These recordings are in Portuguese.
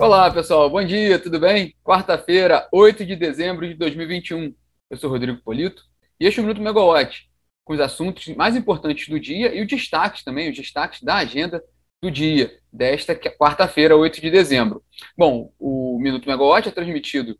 Olá, pessoal. Bom dia, tudo bem? Quarta-feira, 8 de dezembro de 2021. Eu sou Rodrigo Polito e este é o Minuto Megawatt, com os assuntos mais importantes do dia e os destaques também, os destaques da agenda do dia, desta quarta-feira, 8 de dezembro. Bom, o Minuto Megawatt é transmitido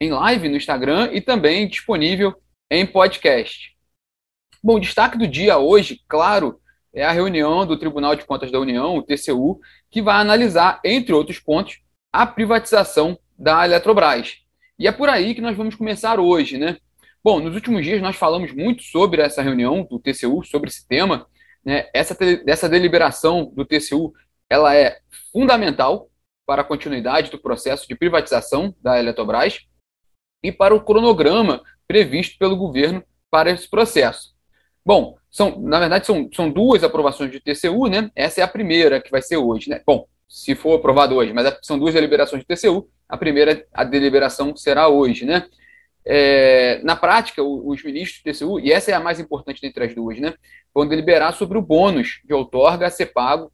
em live no Instagram e também disponível em podcast. Bom, destaque do dia hoje, claro, é a reunião do Tribunal de Contas da União, o TCU, que vai analisar, entre outros pontos, a privatização da Eletrobras. E é por aí que nós vamos começar hoje, né? Bom, nos últimos dias nós falamos muito sobre essa reunião do TCU, sobre esse tema. Né? Essa, essa deliberação do TCU ela é fundamental para a continuidade do processo de privatização da Eletrobras e para o cronograma previsto pelo governo para esse processo. Bom, são, na verdade, são, são duas aprovações de TCU, né? Essa é a primeira que vai ser hoje, né? Bom, se for aprovado hoje, mas são duas deliberações de TCU. A primeira, a deliberação será hoje, né? É, na prática, os ministros do TCU, e essa é a mais importante dentre as duas, né, vão deliberar sobre o bônus de outorga a ser pago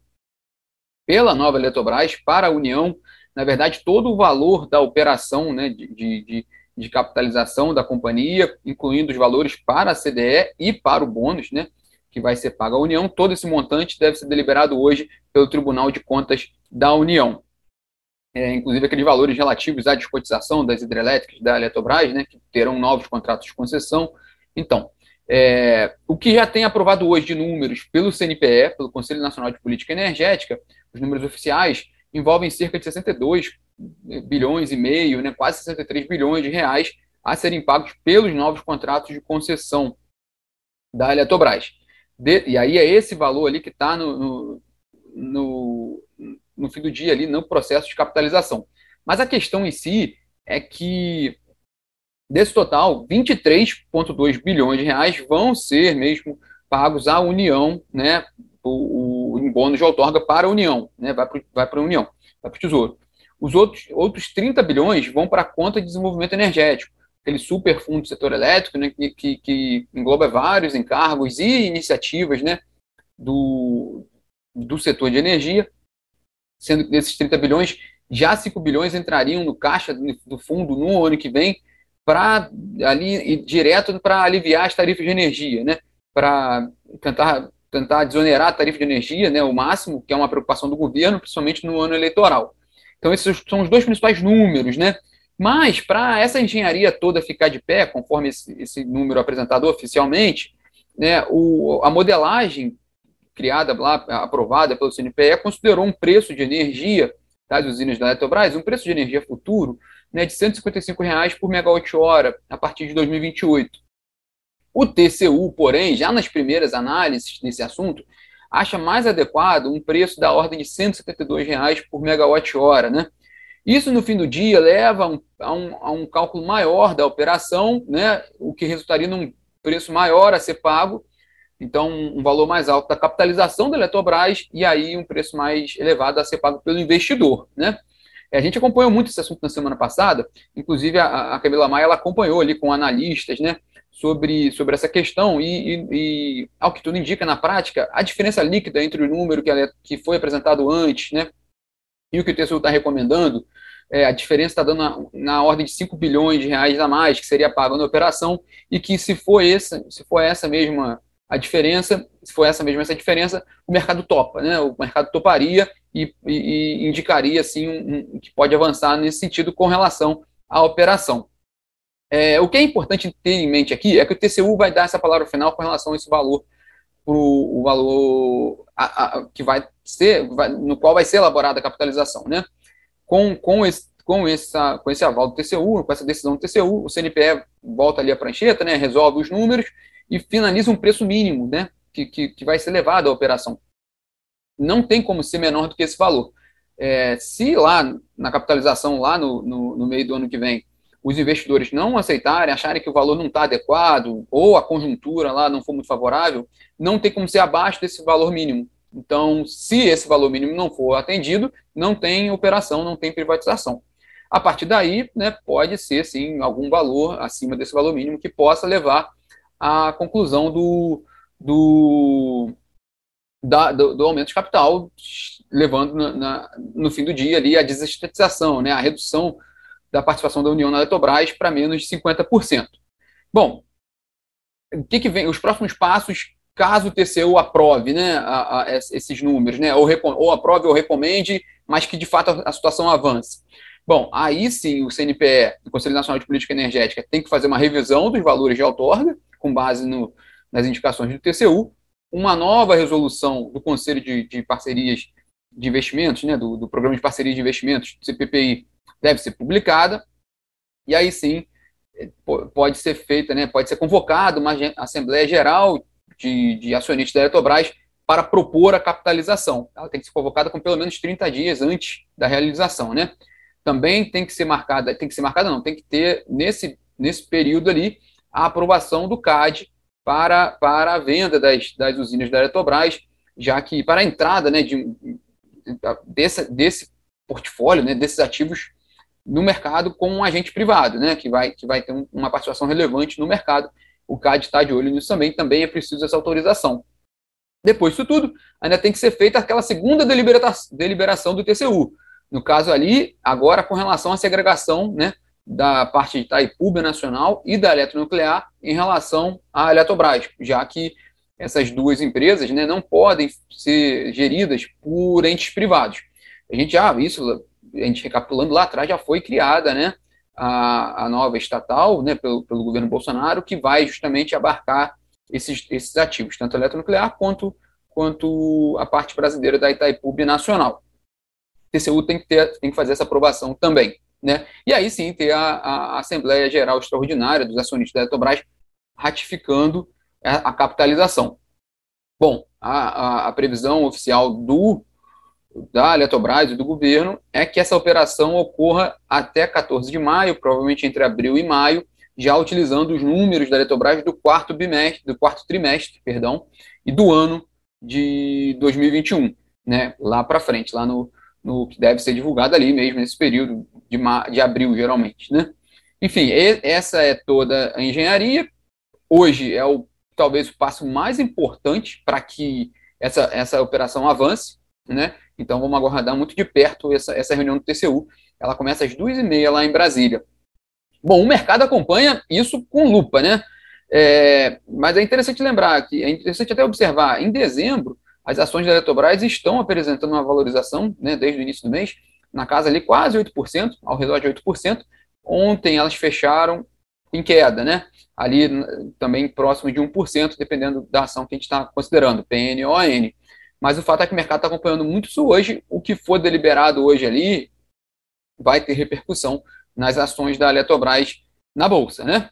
pela nova Eletrobras para a União. Na verdade, todo o valor da operação né, de, de, de capitalização da companhia, incluindo os valores para a CDE e para o bônus, né, que vai ser pago à União, todo esse montante deve ser deliberado hoje pelo Tribunal de Contas da União. É, inclusive aqueles valores relativos à descotização das hidrelétricas da Eletrobras, né, que terão novos contratos de concessão. Então, é, o que já tem aprovado hoje de números pelo CNPE, pelo Conselho Nacional de Política Energética, os números oficiais envolvem cerca de 62 bilhões e meio, né, quase 63 bilhões de reais a serem pagos pelos novos contratos de concessão da Eletrobras. De, e aí é esse valor ali que está no, no, no, no fim do dia ali no processo de capitalização. Mas a questão em si é que desse total, 23,2 bilhões de reais vão ser mesmo pagos à União, né, o, o em bônus de outorga para a União, né, vai para vai a União, vai para o Tesouro. Os outros, outros 30 bilhões vão para a conta de desenvolvimento energético, aquele super fundo do setor elétrico, né, que, que, engloba vários encargos e iniciativas né, do, do setor de energia, sendo que desses 30 bilhões, já 5 bilhões entrariam no caixa do fundo no ano que vem, para ali direto para aliviar as tarifas de energia, né? Para tentar tentar desonerar a tarifa de energia, né, o máximo, que é uma preocupação do governo, principalmente no ano eleitoral. Então esses são os dois principais números, né? Mas para essa engenharia toda ficar de pé, conforme esse, esse número apresentado oficialmente, né, o, a modelagem criada lá, aprovada pelo CNPE, considerou um preço de energia das usinas da Eletrobras, um preço de energia futuro, né, de 155 reais por megawatt-hora a partir de 2028. O TCU, porém, já nas primeiras análises desse assunto, acha mais adequado um preço da ordem de 172 reais por megawatt-hora. Né? Isso, no fim do dia, leva a um, a, um, a um cálculo maior da operação, né, o que resultaria num preço maior a ser pago então, um valor mais alto da capitalização da Eletrobras e aí um preço mais elevado a ser pago pelo investidor, né? É, a gente acompanhou muito esse assunto na semana passada, inclusive a, a Camila Maia ela acompanhou ali com analistas, né, sobre, sobre essa questão e, e, e, ao que tudo indica na prática, a diferença líquida entre o número que, ela, que foi apresentado antes, né, e o que o TCU está recomendando, é, a diferença está dando na, na, ordem de 5 bilhões de reais a mais que seria pago na operação e que se for essa, se for essa mesma a diferença, se for essa mesma essa diferença, o mercado topa, né? O mercado toparia e, e, e indicaria assim um, um, que pode avançar nesse sentido com relação à operação. É, o que é importante ter em mente aqui é que o TCU vai dar essa palavra final com relação a esse valor, pro, o valor a, a, que vai ser, vai, no qual vai ser elaborada a capitalização, né? Com, com esse com, essa, com esse aval do TCU, com essa decisão do TCU, o CNPE volta ali a prancheta, né, resolve os números e finaliza um preço mínimo, né, que, que, que vai ser levado à operação. Não tem como ser menor do que esse valor. É, se lá na capitalização, lá no, no, no, meio do ano que vem, os investidores não aceitarem, acharem que o valor não está adequado, ou a conjuntura lá não for muito favorável, não tem como ser abaixo desse valor mínimo. Então, se esse valor mínimo não for atendido, não tem operação, não tem privatização. A partir daí, né, pode ser, sim, algum valor acima desse valor mínimo que possa levar à conclusão do, do, da, do, do, aumento de capital, levando na, na, no fim do dia ali a desestatização, né, a redução da participação da União na Eletrobras para menos de 50%. Bom, o que, que vem? Os próximos passos, caso o TCU aprove né, a, a, esses números, né, ou, ou aprove ou recomende, mas que de fato a, a situação avance. Bom, aí sim o CNPE, o Conselho Nacional de Política Energética, tem que fazer uma revisão dos valores de outorga, com base no, nas indicações do TCU, uma nova resolução do Conselho de, de Parcerias de Investimentos, né, do, do Programa de Parceria de Investimentos, CPPI, deve ser publicada, e aí sim é, pode ser feita, né, pode ser convocada uma Assembleia Geral de, de Acionistas da Eletrobras para propor a capitalização. Ela tem que ser convocada com pelo menos 30 dias antes da realização, né? Também tem que ser marcada, tem que ser marcada não, tem que ter nesse, nesse período ali a aprovação do CAD para, para a venda das, das usinas da Eletrobras, já que para a entrada né, de, desse, desse portfólio, né, desses ativos no mercado com um agente privado, né, que vai, que vai ter uma participação relevante no mercado. O CAD está de olho nisso também, também é preciso essa autorização. Depois disso tudo, ainda tem que ser feita aquela segunda deliberação do TCU. No caso ali, agora com relação à segregação né, da parte de Itaipu Nacional e da Eletronuclear em relação à Eletrobras, já que essas duas empresas né, não podem ser geridas por entes privados. A gente já, isso a gente recapitulando lá atrás, já foi criada né, a, a nova estatal né, pelo, pelo governo Bolsonaro, que vai justamente abarcar esses, esses ativos, tanto a eletronuclear quanto, quanto a parte brasileira da Itaipu Nacional. O TCU tem que, ter, tem que fazer essa aprovação também. Né? E aí sim ter a, a Assembleia Geral Extraordinária dos acionistas da Eletrobras ratificando a, a capitalização. Bom, a, a, previsão oficial do da Eletrobras e do governo é que essa operação ocorra até 14 de maio, provavelmente entre abril e maio, já utilizando os números da Eletrobras do quarto bimestre, do quarto trimestre, perdão, e do ano de 2021, né, lá para frente, lá no, no que deve ser divulgado ali mesmo nesse período de, de abril, geralmente, né? Enfim, essa é toda a engenharia. Hoje é o talvez o passo mais importante para que essa, essa operação avance, né? Então vamos aguardar muito de perto essa, essa reunião do TCU. Ela começa às duas e meia lá em Brasília. Bom, o mercado acompanha isso com lupa, né? É, mas é interessante lembrar que é interessante até observar, em dezembro, as ações da Eletrobras estão apresentando uma valorização, né, desde o início do mês, na casa ali quase 8%, ao redor de 8%. Ontem elas fecharam em queda, né? Ali também próximo de 1%, dependendo da ação que a gente está considerando, PN ou AN. Mas o fato é que o mercado está acompanhando muito isso hoje. O que for deliberado hoje ali vai ter repercussão nas ações da Eletrobras na Bolsa, né?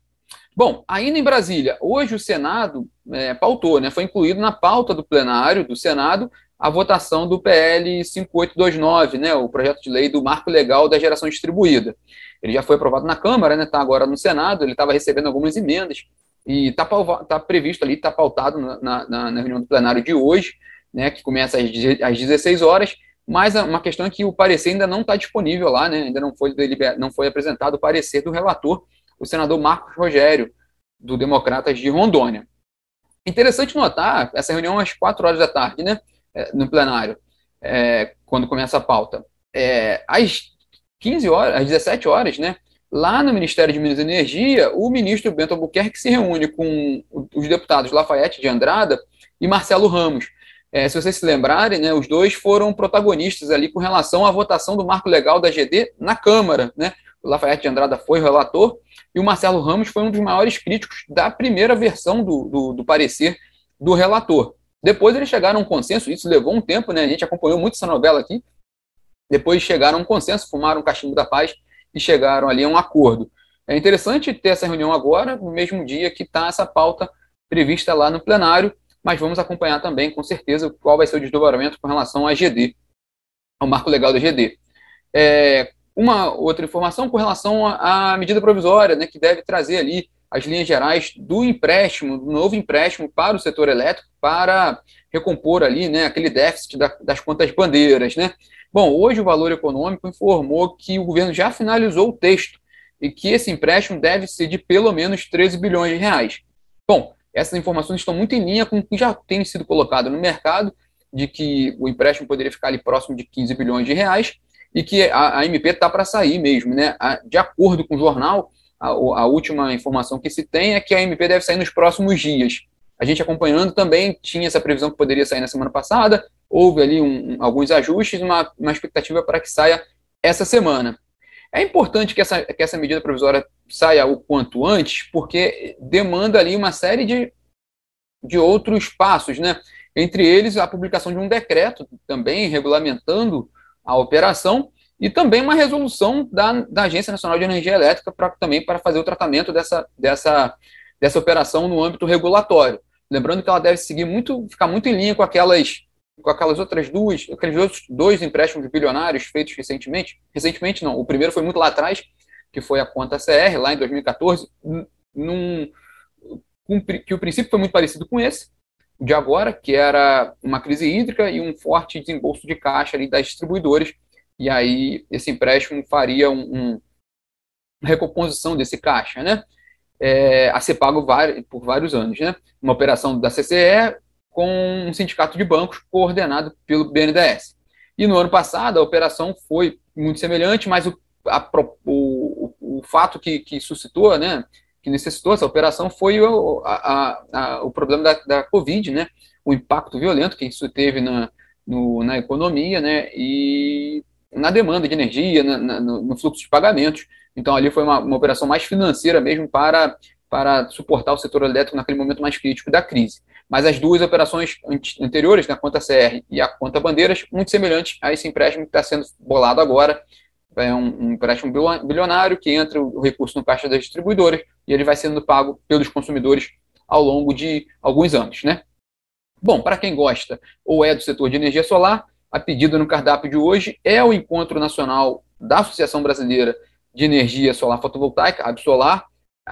Bom, ainda em Brasília, hoje o Senado é, pautou, né, foi incluído na pauta do plenário do Senado a votação do PL 5829, né, o projeto de lei do marco legal da geração distribuída. Ele já foi aprovado na Câmara, está né, tá agora no Senado, ele estava recebendo algumas emendas e está tá previsto ali, está pautado na, na, na, reunião do plenário de hoje, né, que começa às, às 16 horas, mas uma questão é que o parecer ainda não está disponível lá, né, ainda não foi, não foi apresentado o parecer do relator, o senador Marcos Rogério, do Democratas de Rondônia. Interessante notar, essa reunião às 4 horas da tarde, né, é, no plenário, é, quando começa a pauta. É, às 15 horas, às 17 horas, né, lá no Ministério de Minas e Energia, o ministro Bento Albuquerque se reúne com os deputados Lafayette de Andrada e Marcelo Ramos. É, se vocês se lembrarem, né, os dois foram protagonistas ali com relação à votação do marco legal da GD na Câmara. Né? O Lafayette de Andrada foi relator e o Marcelo Ramos foi um dos maiores críticos da primeira versão do, do, do parecer do relator. Depois eles chegaram a um consenso, isso levou um tempo, né? A gente acompanhou muito essa novela aqui. Depois chegaram a um consenso, fumaram o cachimbo da paz e chegaram ali a um acordo. É interessante ter essa reunião agora, no mesmo dia que está essa pauta prevista lá no plenário, mas vamos acompanhar também, com certeza, qual vai ser o desdobramento com relação à GD, ao marco legal da GD. É, uma outra informação com relação à medida provisória, né, que deve trazer ali as linhas gerais do empréstimo, do novo empréstimo para o setor elétrico, para recompor ali né, aquele déficit da, das contas bandeiras. Né? Bom, hoje o Valor Econômico informou que o governo já finalizou o texto e que esse empréstimo deve ser de pelo menos 13 bilhões de reais. Bom, essas informações estão muito em linha com o que já tem sido colocado no mercado de que o empréstimo poderia ficar ali próximo de 15 bilhões de reais e que a, a MP está para sair mesmo. Né? A, de acordo com o jornal, a, a, última informação que se tem é que a MP deve sair nos próximos dias. A gente acompanhando também tinha essa previsão que poderia sair na semana passada, houve ali um, alguns ajustes, uma, uma expectativa para que saia essa semana. É importante que essa, que essa medida provisória saia o quanto antes, porque demanda ali uma série de, de outros passos, né? Entre eles, a publicação de um decreto também regulamentando a operação e também uma resolução da, da Agência Nacional de Energia Elétrica para também para fazer o tratamento dessa, dessa, dessa operação no âmbito regulatório. Lembrando que ela deve seguir muito, ficar muito em linha com aquelas com aquelas outras duas, aqueles outros dois empréstimos bilionários feitos recentemente. Recentemente não, o primeiro foi muito lá atrás, que foi a conta CR, lá em 2014, num, um, que o princípio foi muito parecido com esse, de agora, que era uma crise hídrica e um forte desembolso de caixa ali das distribuidoras, e aí esse empréstimo faria um, um recomposição desse caixa, né? É, a ser pago por vários anos, né? Uma operação da CCE com um sindicato de bancos coordenado pelo BNDES. E no ano passado a operação foi muito semelhante, mas o, a, o, o, fato que, que, suscitou, né, que necessitou essa operação foi o, a, a, o problema da, da Covid, né, o impacto violento que isso teve na, no, na economia né, e na demanda de energia, na, na, no fluxo de pagamentos. Então ali foi uma, uma operação mais financeira mesmo para, para suportar o setor elétrico naquele momento mais crítico da crise. Mas as duas operações anteriores, na né, conta CR e a conta Bandeiras, muito semelhantes a esse empréstimo que está sendo bolado agora. É um, um empréstimo bilionário que entra o recurso no caixa das distribuidoras e ele vai sendo pago pelos consumidores ao longo de alguns anos, né? Bom, para quem gosta ou é do setor de energia solar, a pedida no cardápio de hoje é o encontro nacional da Associação Brasileira de Energia Solar Fotovoltaica, Absolar,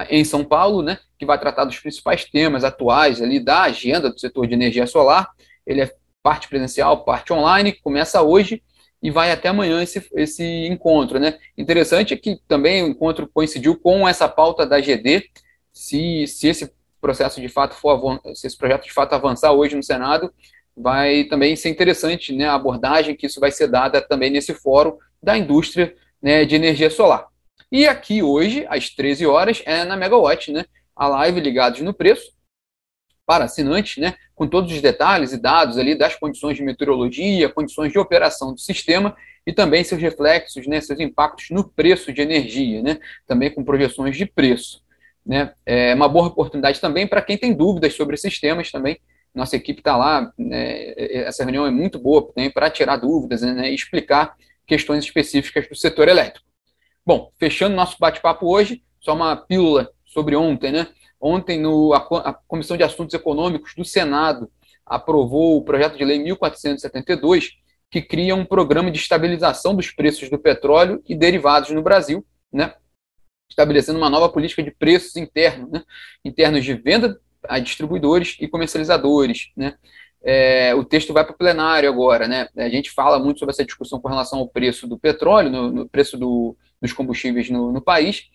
em São Paulo, né, que vai tratar dos principais temas atuais ali da agenda do setor de energia solar. Ele é parte presencial, parte online, começa hoje e vai até amanhã esse, esse encontro. Né? Interessante é que também o encontro coincidiu com essa pauta da GD. Se, se esse processo de fato for se esse projeto de fato avançar hoje no Senado, vai também ser interessante né, a abordagem que isso vai ser dada também nesse fórum da indústria né, de energia solar. E aqui hoje, às 13 horas, é na Megawatt, né? A live ligados no preço para assinantes, né? Com todos os detalhes e dados ali das condições de meteorologia, condições de operação do sistema e também seus reflexos, né? Seus impactos no preço de energia, né? Também com projeções de preço. Né? É uma boa oportunidade também para quem tem dúvidas sobre sistemas também. Nossa equipe está lá, né? essa reunião é muito boa para tirar dúvidas né? e explicar questões específicas do setor elétrico. Bom, fechando nosso bate-papo hoje, só uma pílula sobre ontem, né? Ontem, no, a, a Comissão de Assuntos Econômicos do Senado aprovou o projeto de lei 1472, que cria um programa de estabilização dos preços do petróleo e derivados no Brasil, né? estabelecendo uma nova política de preços internos, né? internos de venda a distribuidores e comercializadores. Né? É, o texto vai para o plenário agora. Né? A gente fala muito sobre essa discussão com relação ao preço do petróleo, no, no preço do, dos combustíveis no, no país.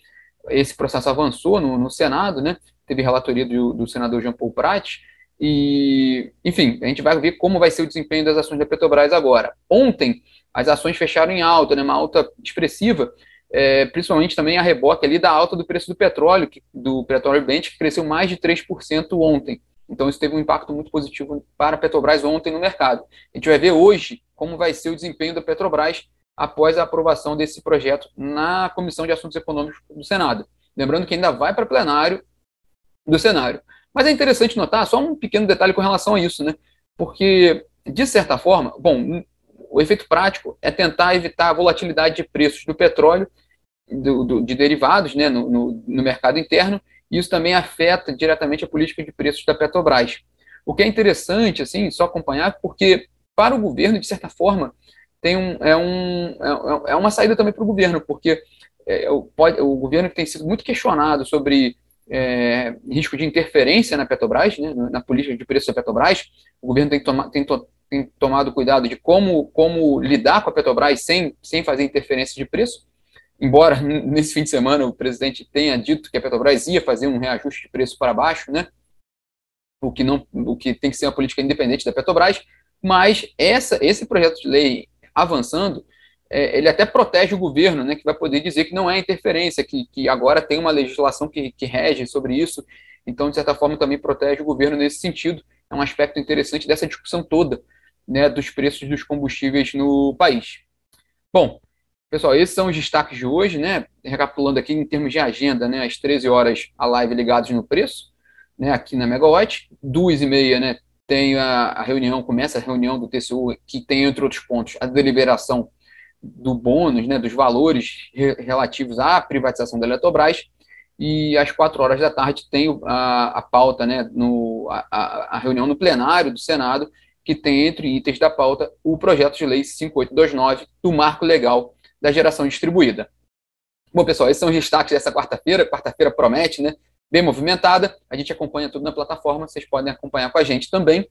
Esse processo avançou no, no Senado, né? teve relatoria do, do senador Jean Paul Prat, e, enfim, a gente vai ver como vai ser o desempenho das ações da Petrobras agora. Ontem, as ações fecharam em alta, né, uma alta expressiva, é, principalmente também a reboque ali da alta do preço do petróleo, que, do petróleo Brent, que cresceu mais de 3% ontem. Então, isso teve um impacto muito positivo para a Petrobras ontem no mercado. A gente vai ver hoje como vai ser o desempenho da Petrobras após a aprovação desse projeto na Comissão de Assuntos Econômicos do Senado. Lembrando que ainda vai para plenário do Senado. Mas é interessante notar só um pequeno detalhe com relação a isso, né? Porque, de certa forma, bom, o efeito prático é tentar evitar a volatilidade de preços do petróleo, do, do, de derivados, né, no, no, no mercado interno, e isso também afeta diretamente a política de preços da Petrobras. O que é interessante, assim, só acompanhar, porque para o governo, de certa forma, tem um, é, um, é, é uma saída também para o governo, porque é, o, pode, o governo que tem sido muito questionado sobre é, risco de interferência na Petrobras, né, na política de preço da Petrobras, o governo tem, toma, tem, to, tem, tomado cuidado de como, como lidar com a Petrobras sem, sem fazer interferência de preço, embora nesse fim de semana o presidente tenha dito que a Petrobras ia fazer um reajuste de preço para baixo, né, o que, não, o que tem que ser uma política independente da Petrobras, Mas essa, esse projeto de lei avançando, é, ele até protege o governo, né, que vai poder dizer que não é interferência, que, que agora tem uma legislação que, que rege sobre isso, então, de certa forma, também protege o governo nesse sentido. É um aspecto interessante dessa discussão toda né, dos preços dos combustíveis no país. Bom, pessoal, esses são os destaques de hoje, né? Recapitulando aqui em termos de agenda, né? Às 13 horas, a live ligados no preço, né? Aqui na Megawatt. Duas e meia, né? Tem a, a reunião, começa a reunião do TCU, que tem, entre outros pontos, a deliberação do bônus, né? Dos valores re relativos à privatização da Eletrobras e às quatro horas da tarde tem a, a pauta, né, no, a, a, reunião no plenário do Senado, que tem entre itens da pauta o projeto de lei 5829 do marco legal da geração distribuída. Bom, pessoal, esses são os destaques dessa quarta-feira. Quarta-feira promete, né? Bem movimentada. A gente acompanha tudo na plataforma, vocês podem acompanhar com a gente também.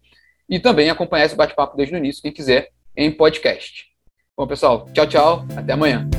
E também acompanhar esse bate-papo desde o início, quem quiser, em podcast. Bom, pessoal, tchau, tchau. Até amanhã.